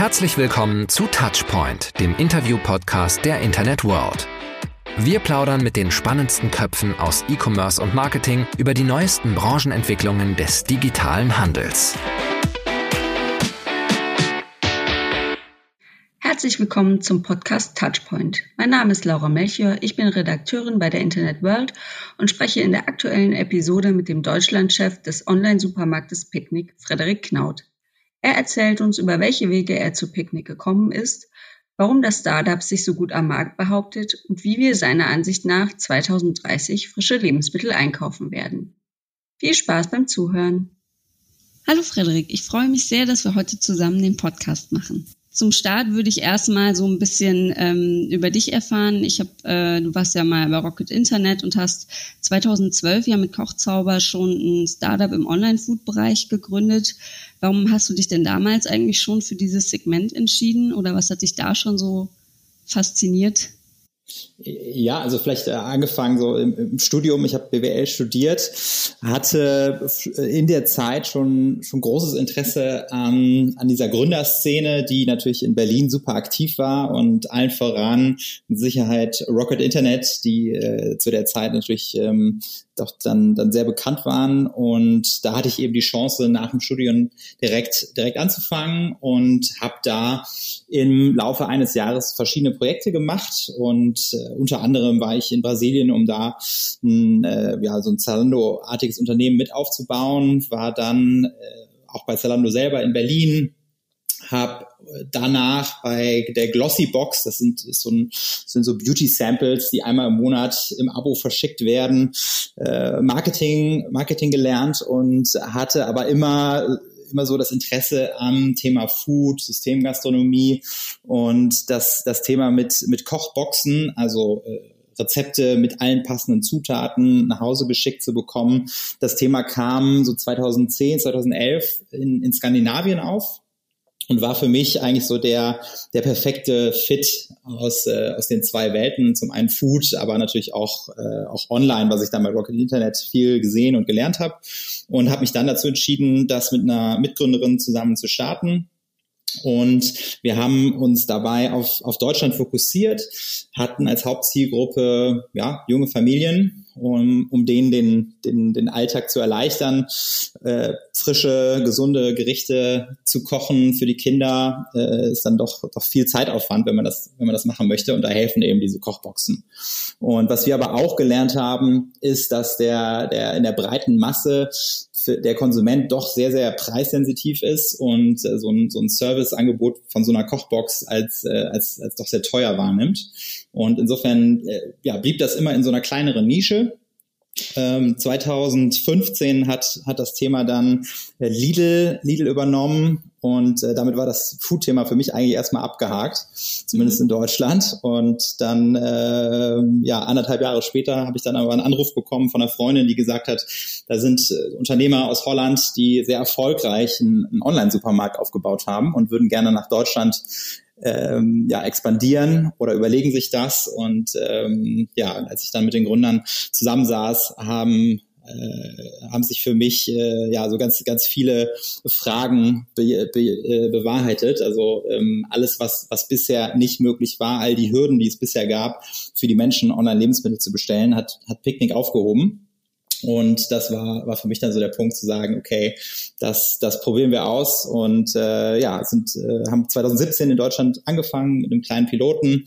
Herzlich willkommen zu Touchpoint, dem Interview-Podcast der Internet World. Wir plaudern mit den spannendsten Köpfen aus E-Commerce und Marketing über die neuesten Branchenentwicklungen des digitalen Handels. Herzlich willkommen zum Podcast Touchpoint. Mein Name ist Laura Melchior, ich bin Redakteurin bei der Internet World und spreche in der aktuellen Episode mit dem Deutschlandchef des Online-Supermarktes Picknick, Frederik Knaut. Er erzählt uns, über welche Wege er zu Picknick gekommen ist, warum das Startup sich so gut am Markt behauptet und wie wir seiner Ansicht nach 2030 frische Lebensmittel einkaufen werden. Viel Spaß beim Zuhören. Hallo Frederik, ich freue mich sehr, dass wir heute zusammen den Podcast machen. Zum Start würde ich erstmal so ein bisschen ähm, über dich erfahren. Ich habe, äh, du warst ja mal bei Rocket Internet und hast 2012 ja mit Kochzauber schon ein Startup im Online-Food-Bereich gegründet. Warum hast du dich denn damals eigentlich schon für dieses Segment entschieden oder was hat dich da schon so fasziniert? Ja, also vielleicht äh, angefangen so im, im Studium. Ich habe BWL studiert, hatte in der Zeit schon schon großes Interesse an, an dieser Gründerszene, die natürlich in Berlin super aktiv war und allen voran mit Sicherheit Rocket Internet, die äh, zu der Zeit natürlich ähm, doch dann, dann sehr bekannt waren. Und da hatte ich eben die Chance, nach dem Studium direkt, direkt anzufangen und habe da im Laufe eines Jahres verschiedene Projekte gemacht. Und äh, unter anderem war ich in Brasilien, um da ein, äh, ja, so ein Zalando-artiges Unternehmen mit aufzubauen, war dann äh, auch bei Zalando selber in Berlin, habe danach bei der Glossy Box, das sind, so ein, sind so Beauty Samples, die einmal im Monat im Abo verschickt werden, äh, Marketing, Marketing gelernt und hatte aber immer immer so das Interesse am Thema Food, Systemgastronomie und das, das Thema mit, mit Kochboxen, also äh, Rezepte mit allen passenden Zutaten nach Hause geschickt zu bekommen. Das Thema kam so 2010, 2011 in, in Skandinavien auf und war für mich eigentlich so der, der perfekte Fit aus, äh, aus den zwei Welten. Zum einen Food, aber natürlich auch, äh, auch online, was ich dann bei Rocket Internet viel gesehen und gelernt habe. Und habe mich dann dazu entschieden, das mit einer Mitgründerin zusammen zu starten. Und wir haben uns dabei auf, auf Deutschland fokussiert, hatten als Hauptzielgruppe ja, junge Familien um, um denen den, den, den Alltag zu erleichtern, äh, frische, gesunde Gerichte zu kochen für die Kinder, äh, ist dann doch, doch viel Zeitaufwand, wenn man das, wenn man das machen möchte. Und da helfen eben diese Kochboxen. Und was wir aber auch gelernt haben, ist, dass der, der in der breiten Masse der Konsument doch sehr, sehr preissensitiv ist und äh, so, ein, so ein Serviceangebot von so einer Kochbox als, äh, als, als doch sehr teuer wahrnimmt. Und insofern äh, ja, blieb das immer in so einer kleineren Nische. Ähm, 2015 hat, hat das Thema dann äh, Lidl, Lidl übernommen und äh, damit war das Food-Thema für mich eigentlich erstmal abgehakt, zumindest mhm. in Deutschland. Und dann, äh, ja, anderthalb Jahre später habe ich dann aber einen Anruf bekommen von einer Freundin, die gesagt hat, da sind äh, Unternehmer aus Holland, die sehr erfolgreich einen, einen Online-Supermarkt aufgebaut haben und würden gerne nach Deutschland ähm, ja, expandieren oder überlegen sich das. Und ähm, ja, als ich dann mit den Gründern zusammensaß, haben äh, haben sich für mich äh, ja so ganz ganz viele Fragen be, be, äh, bewahrheitet. Also ähm, alles was was bisher nicht möglich war, all die Hürden, die es bisher gab, für die Menschen online Lebensmittel zu bestellen, hat hat Picknick aufgehoben. Und das war, war für mich dann so der Punkt zu sagen, okay, das, das probieren wir aus. Und äh, ja, sind, äh, haben 2017 in Deutschland angefangen mit einem kleinen Piloten.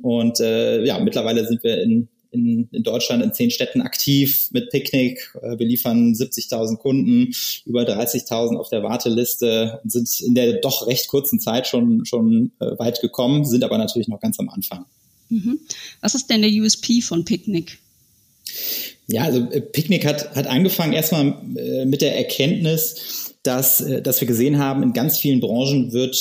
Und äh, ja, mittlerweile sind wir in, in, in Deutschland in zehn Städten aktiv mit Picknick. Äh, wir liefern 70.000 Kunden, über 30.000 auf der Warteliste und sind in der doch recht kurzen Zeit schon, schon äh, weit gekommen, sind aber natürlich noch ganz am Anfang. Mhm. Was ist denn der USP von Picknick? Ja, also äh, Picknick hat, hat angefangen erstmal äh, mit der Erkenntnis, dass, äh, dass wir gesehen haben, in ganz vielen Branchen wird,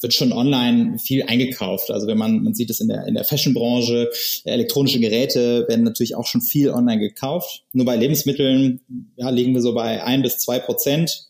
wird schon online viel eingekauft. Also wenn man, man sieht es in der, in der Fashion-Branche, elektronische Geräte werden natürlich auch schon viel online gekauft. Nur bei Lebensmitteln ja, liegen wir so bei ein bis zwei Prozent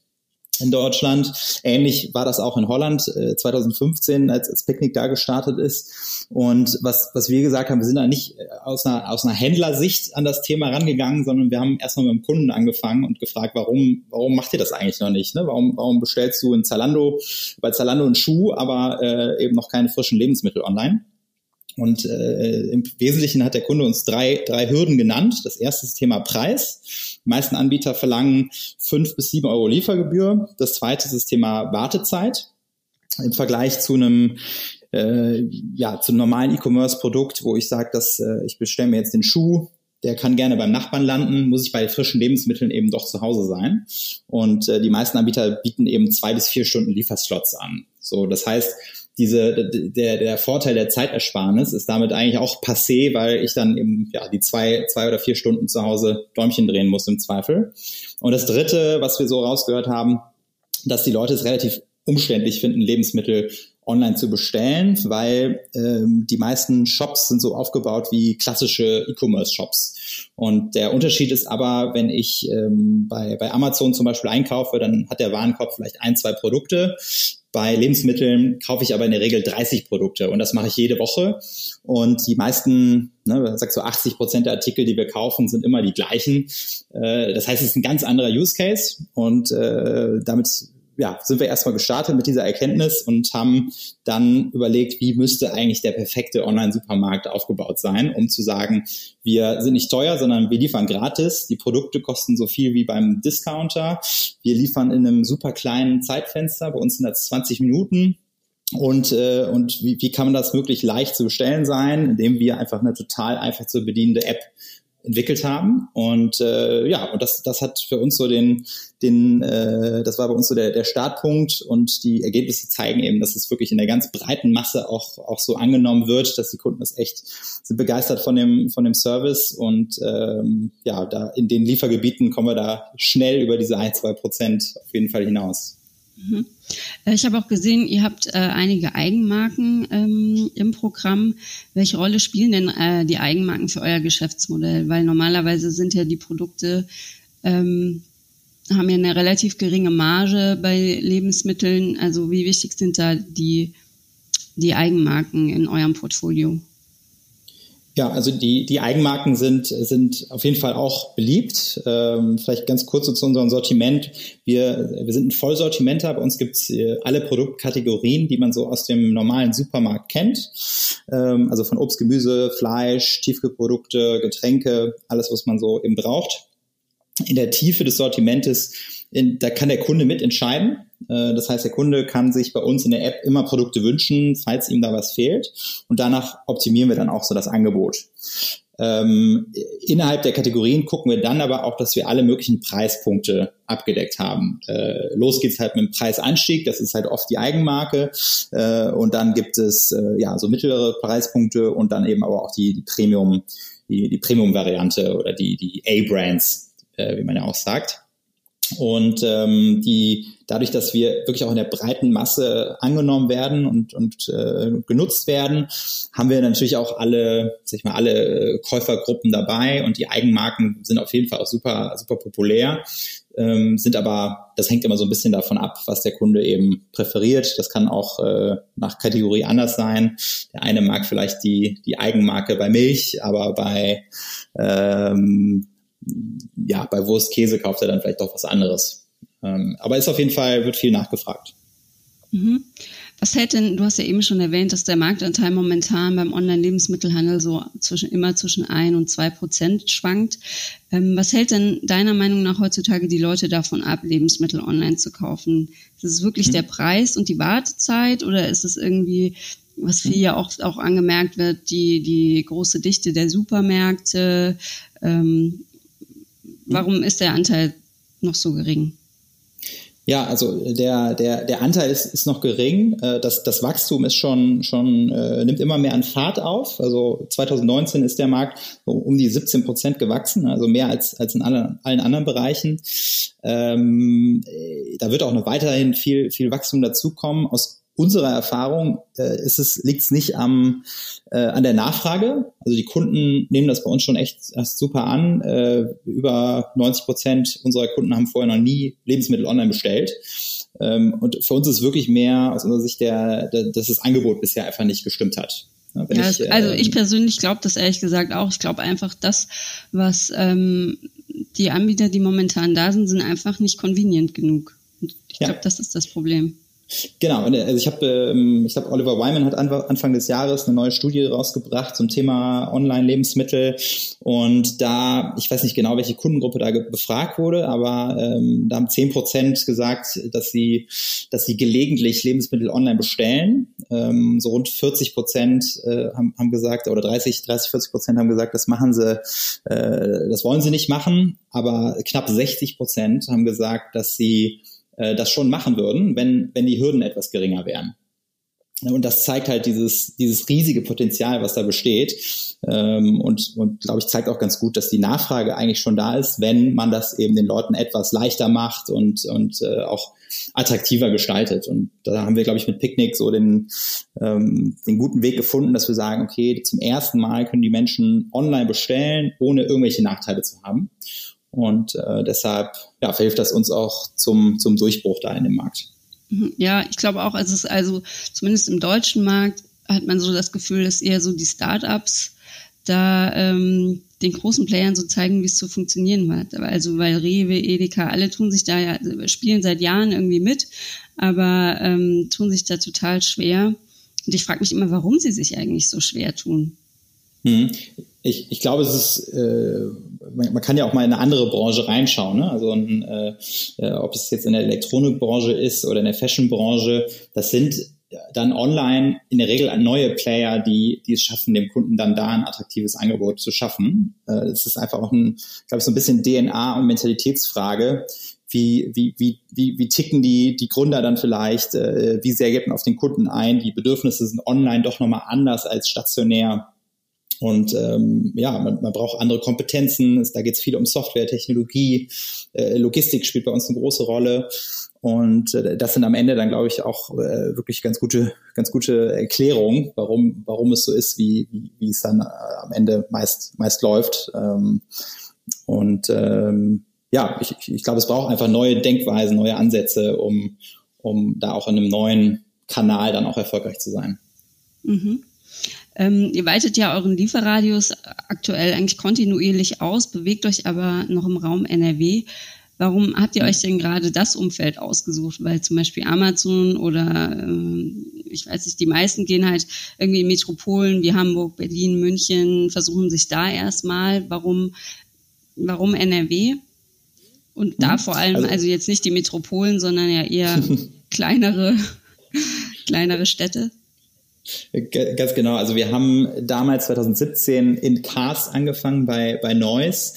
in Deutschland. Ähnlich war das auch in Holland äh, 2015, als, als Picknick da gestartet ist. Und was, was wir gesagt haben, wir sind da nicht aus einer, aus einer Händlersicht an das Thema rangegangen, sondern wir haben erstmal mit dem Kunden angefangen und gefragt, warum, warum macht ihr das eigentlich noch nicht? Ne? Warum, warum bestellst du in Zalando, bei Zalando einen Schuh, aber äh, eben noch keine frischen Lebensmittel online? Und äh, im Wesentlichen hat der Kunde uns drei, drei Hürden genannt. Das erste ist das Thema Preis. Die meisten Anbieter verlangen fünf bis sieben Euro Liefergebühr. Das zweite ist das Thema Wartezeit. Im Vergleich zu einem äh, ja, zu einem normalen E-Commerce-Produkt, wo ich sage, dass äh, ich bestelle mir jetzt den Schuh, der kann gerne beim Nachbarn landen, muss ich bei frischen Lebensmitteln eben doch zu Hause sein. Und äh, die meisten Anbieter bieten eben zwei bis vier Stunden Lieferslots an. So, das heißt, diese, der, der Vorteil der Zeitersparnis ist damit eigentlich auch passé, weil ich dann eben ja die zwei, zwei oder vier Stunden zu Hause Däumchen drehen muss im Zweifel. Und das dritte, was wir so rausgehört haben, dass die Leute es relativ umständlich finden, Lebensmittel online zu bestellen, weil ähm, die meisten Shops sind so aufgebaut wie klassische E-Commerce-Shops. Und der Unterschied ist aber, wenn ich ähm, bei, bei Amazon zum Beispiel einkaufe, dann hat der Warenkorb vielleicht ein, zwei Produkte. Bei Lebensmitteln kaufe ich aber in der Regel 30 Produkte und das mache ich jede Woche. Und die meisten, ne, sagst so 80 Prozent der Artikel, die wir kaufen, sind immer die gleichen. Äh, das heißt, es ist ein ganz anderer Use Case und äh, damit ja, sind wir erstmal gestartet mit dieser Erkenntnis und haben dann überlegt, wie müsste eigentlich der perfekte Online-Supermarkt aufgebaut sein, um zu sagen, wir sind nicht teuer, sondern wir liefern gratis. Die Produkte kosten so viel wie beim Discounter. Wir liefern in einem super kleinen Zeitfenster. Bei uns sind das 20 Minuten. Und, äh, und wie, wie kann man das wirklich leicht zu bestellen sein, indem wir einfach eine total einfach zu bedienende App entwickelt haben. Und äh, ja, und das, das hat für uns so den, den äh, das war bei uns so der, der Startpunkt und die Ergebnisse zeigen eben, dass es wirklich in der ganz breiten Masse auch, auch so angenommen wird, dass die Kunden das echt sind begeistert von dem, von dem Service und ähm, ja, da in den Liefergebieten kommen wir da schnell über diese ein, zwei Prozent auf jeden Fall hinaus. Mhm. Äh, ich habe auch gesehen, ihr habt äh, einige Eigenmarken ähm, im Programm. Welche Rolle spielen denn äh, die Eigenmarken für euer Geschäftsmodell? Weil normalerweise sind ja die Produkte, ähm, haben ja eine relativ geringe Marge bei Lebensmitteln. Also wie wichtig sind da die, die Eigenmarken in eurem Portfolio? Ja, also die, die Eigenmarken sind, sind auf jeden Fall auch beliebt. Ähm, vielleicht ganz kurz zu unserem Sortiment. Wir, wir sind ein Vollsortimenter. Bei uns gibt's äh, alle Produktkategorien, die man so aus dem normalen Supermarkt kennt. Ähm, also von Obst, Gemüse, Fleisch, Tiefkühlprodukte, Getränke, alles, was man so eben braucht. In der Tiefe des Sortimentes, in, da kann der Kunde mitentscheiden. Äh, das heißt, der Kunde kann sich bei uns in der App immer Produkte wünschen, falls ihm da was fehlt. Und danach optimieren wir dann auch so das Angebot. Ähm, innerhalb der Kategorien gucken wir dann aber auch, dass wir alle möglichen Preispunkte abgedeckt haben. Äh, los geht's halt mit dem Preisanstieg, das ist halt oft die Eigenmarke. Äh, und dann gibt es äh, ja so mittlere Preispunkte und dann eben aber auch die, die Premium, die, die Premium-Variante oder die, die A-Brands, äh, wie man ja auch sagt. Und ähm, die dadurch, dass wir wirklich auch in der breiten Masse angenommen werden und, und äh, genutzt werden, haben wir natürlich auch alle, sag ich mal, alle Käufergruppen dabei und die Eigenmarken sind auf jeden Fall auch super, super populär. Ähm, sind aber, das hängt immer so ein bisschen davon ab, was der Kunde eben präferiert. Das kann auch äh, nach Kategorie anders sein. Der eine mag vielleicht die, die Eigenmarke bei Milch, aber bei ähm, ja, bei Wurst, Käse kauft er dann vielleicht doch was anderes. Ähm, aber ist auf jeden Fall, wird viel nachgefragt. Mhm. Was hält denn, du hast ja eben schon erwähnt, dass der Marktanteil momentan beim Online-Lebensmittelhandel so zwischen, immer zwischen ein und zwei Prozent schwankt. Ähm, was hält denn deiner Meinung nach heutzutage die Leute davon ab, Lebensmittel online zu kaufen? Ist es wirklich mhm. der Preis und die Wartezeit oder ist es irgendwie, was viel ja auch, auch angemerkt wird, die, die große Dichte der Supermärkte? Ähm, warum ist der Anteil noch so gering? Ja, also der, der, der Anteil ist, ist noch gering. Äh, das, das Wachstum ist schon, schon äh, nimmt immer mehr an Fahrt auf. Also 2019 ist der Markt um die 17 Prozent gewachsen, also mehr als, als in allen, allen anderen Bereichen. Ähm, da wird auch noch weiterhin viel, viel Wachstum dazukommen. Aus unserer Erfahrung äh, ist es, liegt es nicht am, äh, an der Nachfrage. Also die Kunden nehmen das bei uns schon echt erst super an. Äh, über 90 Prozent unserer Kunden haben vorher noch nie Lebensmittel online bestellt. Ähm, und für uns ist wirklich mehr aus unserer Sicht der, der dass das Angebot bisher einfach nicht gestimmt hat. Ja, ich, äh, also ich persönlich glaube das ehrlich gesagt auch. Ich glaube einfach, das, was ähm, die Anbieter, die momentan da sind, sind einfach nicht convenient genug. Und ich glaube, das ist das Problem. Genau, also ich habe, ähm, ich glaube, Oliver Wyman hat Anfang des Jahres eine neue Studie rausgebracht zum Thema Online-Lebensmittel und da, ich weiß nicht genau, welche Kundengruppe da befragt wurde, aber ähm, da haben zehn Prozent gesagt, dass sie, dass sie gelegentlich Lebensmittel online bestellen. Ähm, so rund 40 Prozent äh, haben, haben gesagt, oder 30, 30, 40 Prozent haben gesagt, das machen sie, äh, das wollen sie nicht machen, aber knapp 60 Prozent haben gesagt, dass sie äh, das schon machen würden, wenn, wenn die Hürden etwas geringer wären. Und das zeigt halt dieses, dieses riesige Potenzial, was da besteht. Ähm, und, und glaube ich, zeigt auch ganz gut, dass die Nachfrage eigentlich schon da ist, wenn man das eben den Leuten etwas leichter macht und, und äh, auch attraktiver gestaltet. Und da haben wir, glaube ich, mit Picknick so den, ähm, den guten Weg gefunden, dass wir sagen, okay, zum ersten Mal können die Menschen online bestellen, ohne irgendwelche Nachteile zu haben. Und äh, deshalb ja, verhilft das uns auch zum, zum Durchbruch da in dem Markt. Mhm. Ja, ich glaube auch, es ist also zumindest im deutschen Markt hat man so das Gefühl, dass eher so die Startups da ähm, den großen Playern so zeigen, wie es zu funktionieren hat. Also weil Rewe, Edeka, alle tun sich da ja, spielen seit Jahren irgendwie mit, aber ähm, tun sich da total schwer. Und ich frage mich immer, warum sie sich eigentlich so schwer tun. Hm. Ich, ich glaube, es ist, äh, man, man kann ja auch mal in eine andere Branche reinschauen. Ne? Also ein, äh, äh, ob es jetzt in der Elektronikbranche ist oder in der Fashionbranche, das sind dann online in der Regel neue Player, die, die es schaffen, dem Kunden dann da ein attraktives Angebot zu schaffen. Äh, es ist einfach auch ein, glaube ich, so ein bisschen DNA- und Mentalitätsfrage. Wie, wie, wie, wie, wie ticken die, die Gründer dann vielleicht? Äh, wie sehr geht man auf den Kunden ein? Die Bedürfnisse sind online doch nochmal anders als stationär. Und ähm, ja, man, man braucht andere Kompetenzen. Da geht es viel um Software, Technologie, äh, Logistik spielt bei uns eine große Rolle. Und äh, das sind am Ende dann, glaube ich, auch äh, wirklich ganz gute, ganz gute Erklärungen, warum, warum es so ist, wie, wie, wie es dann äh, am Ende meist, meist läuft. Ähm, und ähm, ja, ich, ich glaube, es braucht einfach neue Denkweisen, neue Ansätze, um, um da auch in einem neuen Kanal dann auch erfolgreich zu sein. Mhm. Ähm, ihr weitet ja euren Lieferradius aktuell eigentlich kontinuierlich aus, bewegt euch aber noch im Raum NRW. Warum habt ihr euch denn gerade das Umfeld ausgesucht? Weil zum Beispiel Amazon oder äh, ich weiß nicht, die meisten gehen halt irgendwie in Metropolen wie Hamburg, Berlin, München, versuchen sich da erstmal. Warum, warum NRW? Und da mhm. vor allem, also, also jetzt nicht die Metropolen, sondern ja eher kleinere, kleinere Städte. Ganz genau. Also wir haben damals 2017 in Cars angefangen bei, bei Noise,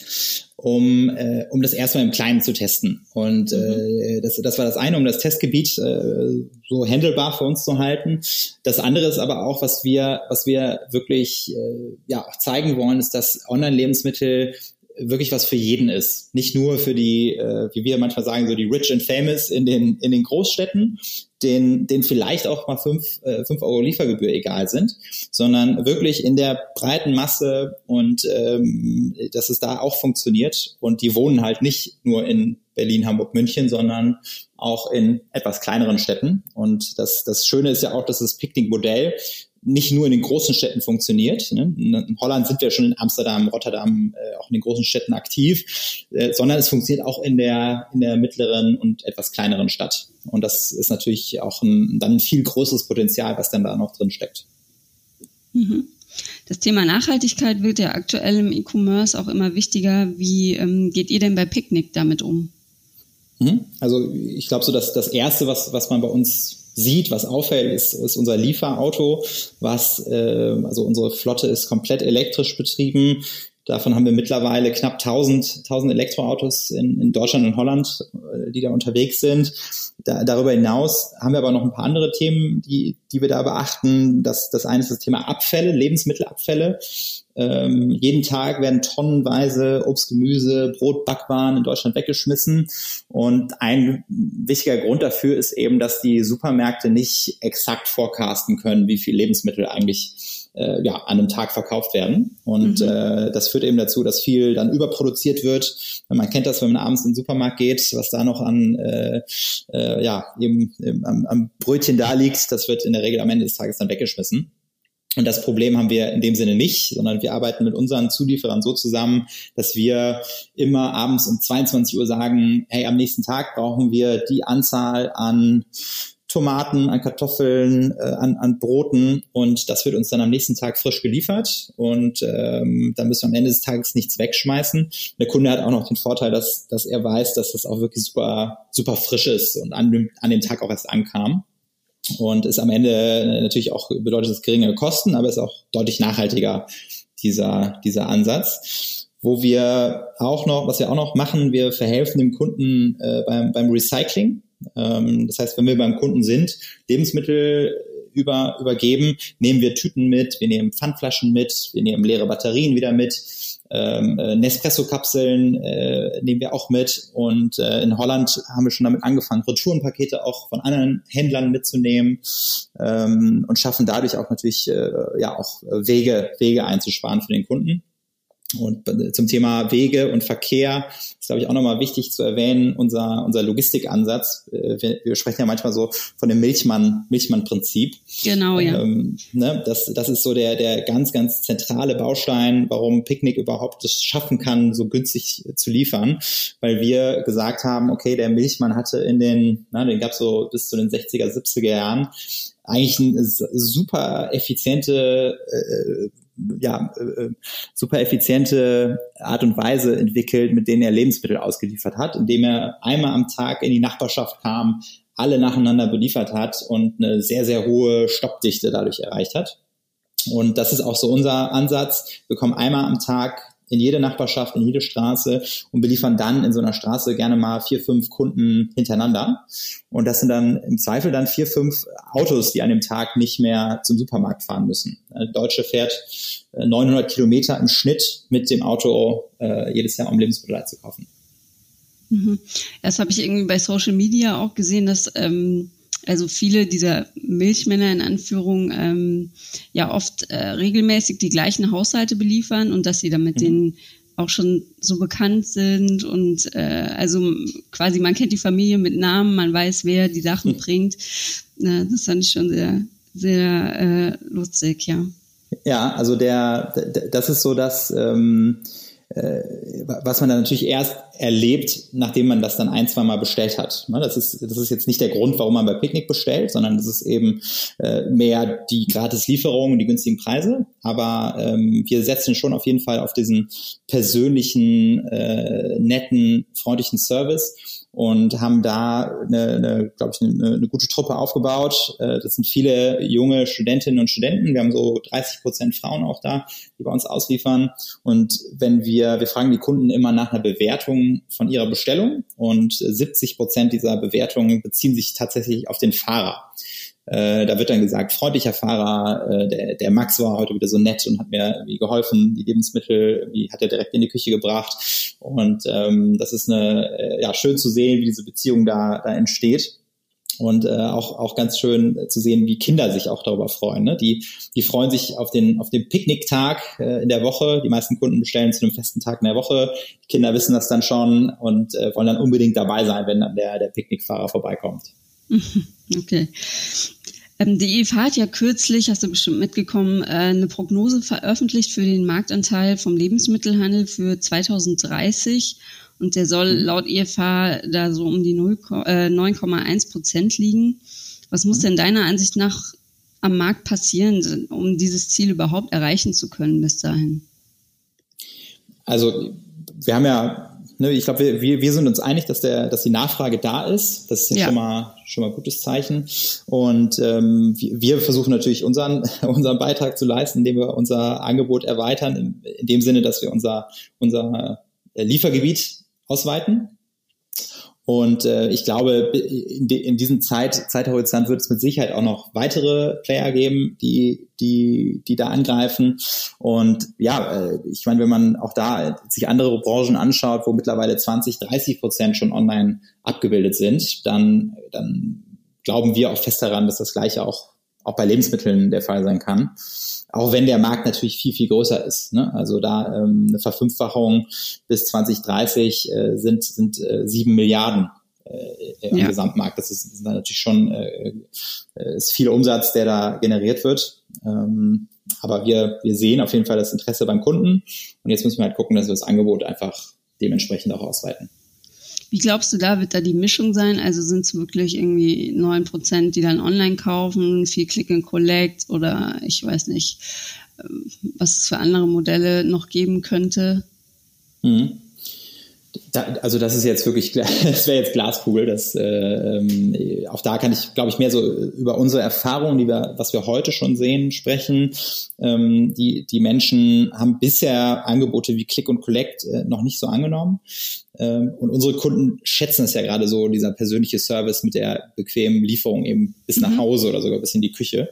um, äh, um das erstmal im Kleinen zu testen. Und äh, mhm. das, das war das eine, um das Testgebiet äh, so handelbar für uns zu halten. Das andere ist aber auch, was wir, was wir wirklich äh, ja, auch zeigen wollen, ist, dass Online-Lebensmittel wirklich was für jeden ist. Nicht nur für die, äh, wie wir manchmal sagen, so die rich and famous in den, in den Großstädten, denen, denen vielleicht auch mal fünf, äh, fünf Euro Liefergebühr egal sind, sondern wirklich in der breiten Masse und ähm, dass es da auch funktioniert. Und die wohnen halt nicht nur in Berlin, Hamburg, München, sondern auch in etwas kleineren Städten. Und das, das Schöne ist ja auch, dass das Picknick-Modell nicht nur in den großen Städten funktioniert. Ne? In Holland sind wir schon in Amsterdam, Rotterdam, äh, auch in den großen Städten aktiv, äh, sondern es funktioniert auch in der, in der mittleren und etwas kleineren Stadt. Und das ist natürlich auch ein, dann ein viel größeres Potenzial, was dann da noch drin steckt. Mhm. Das Thema Nachhaltigkeit wird ja aktuell im E-Commerce auch immer wichtiger. Wie ähm, geht ihr denn bei Picknick damit um? Mhm. Also ich glaube so, dass das Erste, was, was man bei uns sieht, was auffällt, ist, ist unser Lieferauto, was äh, also unsere Flotte ist komplett elektrisch betrieben. Davon haben wir mittlerweile knapp 1000, 1000 Elektroautos in, in Deutschland und Holland, äh, die da unterwegs sind. Da, darüber hinaus haben wir aber noch ein paar andere Themen, die, die wir da beachten. Das, das eine ist das Thema Abfälle, Lebensmittelabfälle. Ähm, jeden Tag werden tonnenweise Obst, Gemüse, Brot, Backwaren in Deutschland weggeschmissen. Und ein wichtiger Grund dafür ist eben, dass die Supermärkte nicht exakt forecasten können, wie viel Lebensmittel eigentlich äh, ja, an einem Tag verkauft werden. Und mhm. äh, das führt eben dazu, dass viel dann überproduziert wird. Man kennt das, wenn man abends in den Supermarkt geht, was da noch an äh, äh, ja, eben, eben am, am Brötchen da liegt, das wird in der Regel am Ende des Tages dann weggeschmissen. Und das Problem haben wir in dem Sinne nicht, sondern wir arbeiten mit unseren Zulieferern so zusammen, dass wir immer abends um 22 Uhr sagen, hey, am nächsten Tag brauchen wir die Anzahl an Tomaten, an Kartoffeln, äh, an, an Broten und das wird uns dann am nächsten Tag frisch geliefert und ähm, dann müssen wir am Ende des Tages nichts wegschmeißen. Der Kunde hat auch noch den Vorteil, dass, dass er weiß, dass das auch wirklich super, super frisch ist und an dem, an dem Tag auch erst ankam. Und ist am Ende natürlich auch, bedeutet es geringere Kosten, aber ist auch deutlich nachhaltiger, dieser, dieser Ansatz. Wo wir auch noch, was wir auch noch machen, wir verhelfen dem Kunden äh, beim, beim Recycling. Ähm, das heißt, wenn wir beim Kunden sind, Lebensmittel über, übergeben, nehmen wir Tüten mit, wir nehmen Pfandflaschen mit, wir nehmen leere Batterien wieder mit ähm, äh, Nespresso-Kapseln äh, nehmen wir auch mit und äh, in Holland haben wir schon damit angefangen, Retourenpakete auch von anderen Händlern mitzunehmen ähm, und schaffen dadurch auch natürlich äh, ja auch Wege Wege einzusparen für den Kunden. Und zum Thema Wege und Verkehr ist, glaube ich, auch nochmal wichtig zu erwähnen, unser, unser Logistikansatz. Äh, wir, wir sprechen ja manchmal so von dem Milchmann, Milchmann-Prinzip. Genau, ja. Ähm, ne, das, das ist so der, der ganz, ganz zentrale Baustein, warum Picknick überhaupt es schaffen kann, so günstig zu liefern. Weil wir gesagt haben, okay, der Milchmann hatte in den, na, den gab es so bis zu den 60er, 70er Jahren, eigentlich eine super effiziente äh, ja, äh, super effiziente Art und Weise entwickelt, mit denen er Lebensmittel ausgeliefert hat, indem er einmal am Tag in die Nachbarschaft kam, alle nacheinander beliefert hat und eine sehr, sehr hohe Stoppdichte dadurch erreicht hat. Und das ist auch so unser Ansatz. Wir kommen einmal am Tag in jede Nachbarschaft, in jede Straße und beliefern dann in so einer Straße gerne mal vier, fünf Kunden hintereinander. Und das sind dann im Zweifel dann vier, fünf Autos, die an dem Tag nicht mehr zum Supermarkt fahren müssen. Der Deutsche fährt 900 äh, Kilometer im Schnitt mit dem Auto äh, jedes Jahr, um Lebensmittel einzukaufen. Mhm. Das habe ich irgendwie bei Social Media auch gesehen, dass ähm, also viele dieser Milchmänner in Anführung ähm, ja oft äh, regelmäßig die gleichen Haushalte beliefern und dass sie damit mhm. denen auch schon so bekannt sind und äh, also quasi man kennt die Familie mit Namen, man weiß, wer die Sachen mhm. bringt. Äh, das fand ich schon sehr, sehr äh, lustig, ja. Ja, also der, das ist so, dass ähm, äh, was man dann natürlich erst erlebt, nachdem man das dann ein, zwei Mal bestellt hat. Ne, das ist, das ist jetzt nicht der Grund, warum man bei Picknick bestellt, sondern das ist eben äh, mehr die Gratislieferung und die günstigen Preise. Aber ähm, wir setzen schon auf jeden Fall auf diesen persönlichen, äh, netten, freundlichen Service und haben da eine, eine glaube ich, eine, eine gute Truppe aufgebaut. Äh, das sind viele junge Studentinnen und Studenten. Wir haben so 30 Prozent Frauen auch da, die bei uns ausliefern. Und wenn wir, wir fragen die Kunden immer nach einer Bewertung von ihrer Bestellung und 70 Prozent dieser Bewertungen beziehen sich tatsächlich auf den Fahrer. Äh, da wird dann gesagt, freundlicher Fahrer, äh, der, der Max war heute wieder so nett und hat mir irgendwie geholfen, die Lebensmittel wie hat er direkt in die Küche gebracht. Und ähm, das ist eine, äh, ja, schön zu sehen, wie diese Beziehung da, da entsteht. Und äh, auch, auch ganz schön zu sehen, wie Kinder sich auch darüber freuen. Ne? Die, die freuen sich auf den, auf den Picknicktag äh, in der Woche. Die meisten Kunden bestellen zu einem festen Tag in der Woche. Die Kinder wissen das dann schon und äh, wollen dann unbedingt dabei sein, wenn dann der, der Picknickfahrer vorbeikommt. Okay. Ähm, die IFA hat ja kürzlich, hast du bestimmt mitgekommen, äh, eine Prognose veröffentlicht für den Marktanteil vom Lebensmittelhandel für 2030. Und der soll mhm. laut IFA da so um die 9,1 äh, Prozent liegen. Was muss mhm. denn deiner Ansicht nach am Markt passieren, um dieses Ziel überhaupt erreichen zu können bis dahin? Also wir haben ja ne, ich glaube, wir, wir sind uns einig, dass der, dass die Nachfrage da ist. Das ist ja, ja. schon mal schon mal ein gutes Zeichen. Und ähm, wir versuchen natürlich unseren unseren Beitrag zu leisten, indem wir unser Angebot erweitern, in, in dem Sinne, dass wir unser unser Liefergebiet ausweiten. Und äh, ich glaube, in, de, in diesem Zeit, Zeithorizont wird es mit Sicherheit auch noch weitere Player geben, die, die, die da angreifen. Und ja, äh, ich meine, wenn man auch da sich andere Branchen anschaut, wo mittlerweile 20, 30 Prozent schon online abgebildet sind, dann, dann glauben wir auch fest daran, dass das Gleiche auch auch bei Lebensmitteln der Fall sein kann. Auch wenn der Markt natürlich viel, viel größer ist. Ne? Also da ähm, eine Verfünffachung bis 2030 äh, sind, sind äh, sieben Milliarden äh, im ja. Gesamtmarkt. Das ist, ist natürlich schon äh, ist viel Umsatz, der da generiert wird. Ähm, aber wir, wir sehen auf jeden Fall das Interesse beim Kunden und jetzt müssen wir halt gucken, dass wir das Angebot einfach dementsprechend auch ausweiten. Wie glaubst du, da wird da die Mischung sein? Also sind es wirklich irgendwie neun Prozent, die dann online kaufen, viel Click and Collect oder ich weiß nicht, ähm, was es für andere Modelle noch geben könnte? Mhm. Da, also das ist jetzt wirklich, das wäre jetzt Glaskugel. Das, äh, ähm, auch da kann ich, glaube ich, mehr so über unsere Erfahrungen, die wir, was wir heute schon sehen, sprechen. Ähm, die, die Menschen haben bisher Angebote wie Click und Collect äh, noch nicht so angenommen. Ähm, und unsere Kunden schätzen es ja gerade so, dieser persönliche Service mit der bequemen Lieferung eben bis mhm. nach Hause oder sogar bis in die Küche.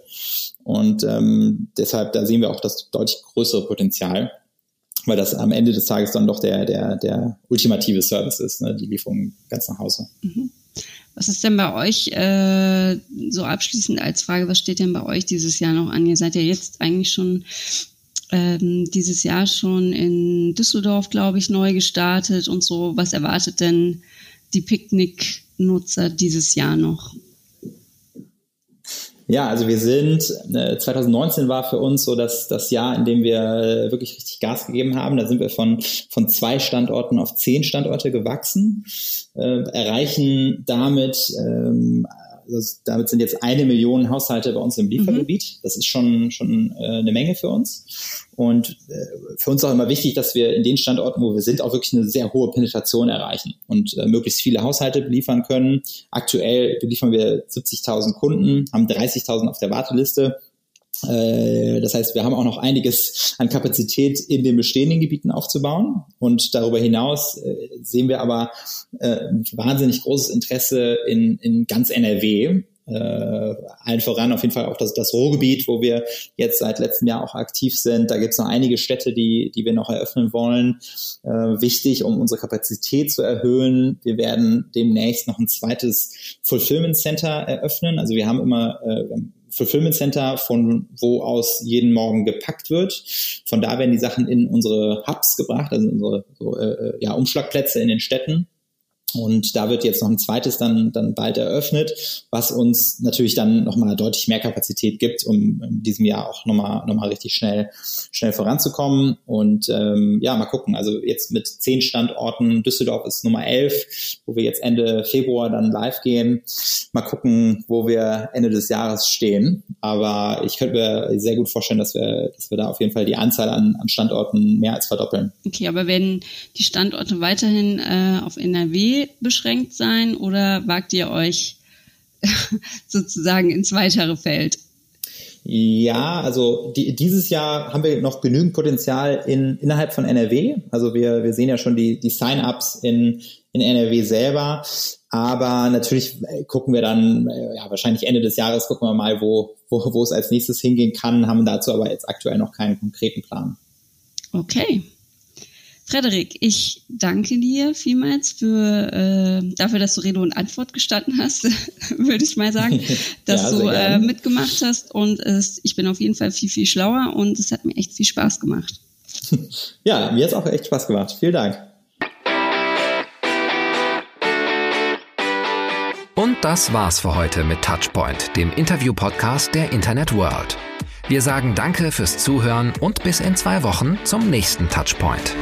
Und ähm, deshalb, da sehen wir auch das deutlich größere Potenzial weil das am Ende des Tages dann doch der, der, der ultimative Service ist, ne? die Lieferung ganz nach Hause. Mhm. Was ist denn bei euch äh, so abschließend als Frage, was steht denn bei euch dieses Jahr noch an? Ihr seid ja jetzt eigentlich schon ähm, dieses Jahr schon in Düsseldorf, glaube ich, neu gestartet und so. Was erwartet denn die Picknick-Nutzer dieses Jahr noch? Ja, also wir sind, äh, 2019 war für uns so das, das Jahr, in dem wir äh, wirklich richtig Gas gegeben haben. Da sind wir von, von zwei Standorten auf zehn Standorte gewachsen, äh, erreichen damit ähm, das, damit sind jetzt eine Million Haushalte bei uns im Liefergebiet. Mhm. Das ist schon, schon äh, eine Menge für uns. Und äh, für uns auch immer wichtig, dass wir in den Standorten, wo wir sind, auch wirklich eine sehr hohe Penetration erreichen und äh, möglichst viele Haushalte beliefern können. Aktuell beliefern wir 70.000 Kunden, haben 30.000 auf der Warteliste. Äh, das heißt, wir haben auch noch einiges an Kapazität in den bestehenden Gebieten aufzubauen. Und darüber hinaus äh, sehen wir aber äh, wahnsinnig großes Interesse in, in ganz NRW. Äh, allen voran auf jeden Fall auch das, das Ruhrgebiet, wo wir jetzt seit letztem Jahr auch aktiv sind. Da gibt es noch einige Städte, die, die wir noch eröffnen wollen. Äh, wichtig, um unsere Kapazität zu erhöhen. Wir werden demnächst noch ein zweites Fulfillment Center eröffnen. Also wir haben immer äh, Fulfillment Center, von wo aus jeden Morgen gepackt wird. Von da werden die Sachen in unsere Hubs gebracht, also unsere so, äh, äh, ja, Umschlagplätze in den Städten. Und da wird jetzt noch ein zweites dann, dann bald eröffnet, was uns natürlich dann nochmal deutlich mehr Kapazität gibt, um in diesem Jahr auch nochmal noch mal richtig schnell, schnell voranzukommen. Und ähm, ja, mal gucken. Also jetzt mit zehn Standorten, Düsseldorf ist Nummer elf, wo wir jetzt Ende Februar dann live gehen. Mal gucken, wo wir Ende des Jahres stehen. Aber ich könnte mir sehr gut vorstellen, dass wir, dass wir da auf jeden Fall die Anzahl an, an Standorten mehr als verdoppeln. Okay, aber werden die Standorte weiterhin äh, auf NRW beschränkt sein oder wagt ihr euch sozusagen ins weitere Feld? Ja, also die, dieses Jahr haben wir noch genügend Potenzial in, innerhalb von NRW. Also wir, wir sehen ja schon die, die Sign-ups in, in NRW selber. Aber natürlich gucken wir dann, ja, wahrscheinlich Ende des Jahres gucken wir mal, wo, wo, wo es als nächstes hingehen kann, haben dazu aber jetzt aktuell noch keinen konkreten Plan. Okay, Frederik, ich danke dir vielmals für äh, dafür, dass du Rede und Antwort gestanden hast, würde ich mal sagen, dass ja, du äh, mitgemacht hast und es, ich bin auf jeden Fall viel, viel schlauer und es hat mir echt viel Spaß gemacht. Ja, mir hat es auch echt Spaß gemacht. Vielen Dank. Und das war's für heute mit Touchpoint, dem Interview-Podcast der Internet World. Wir sagen Danke fürs Zuhören und bis in zwei Wochen zum nächsten Touchpoint.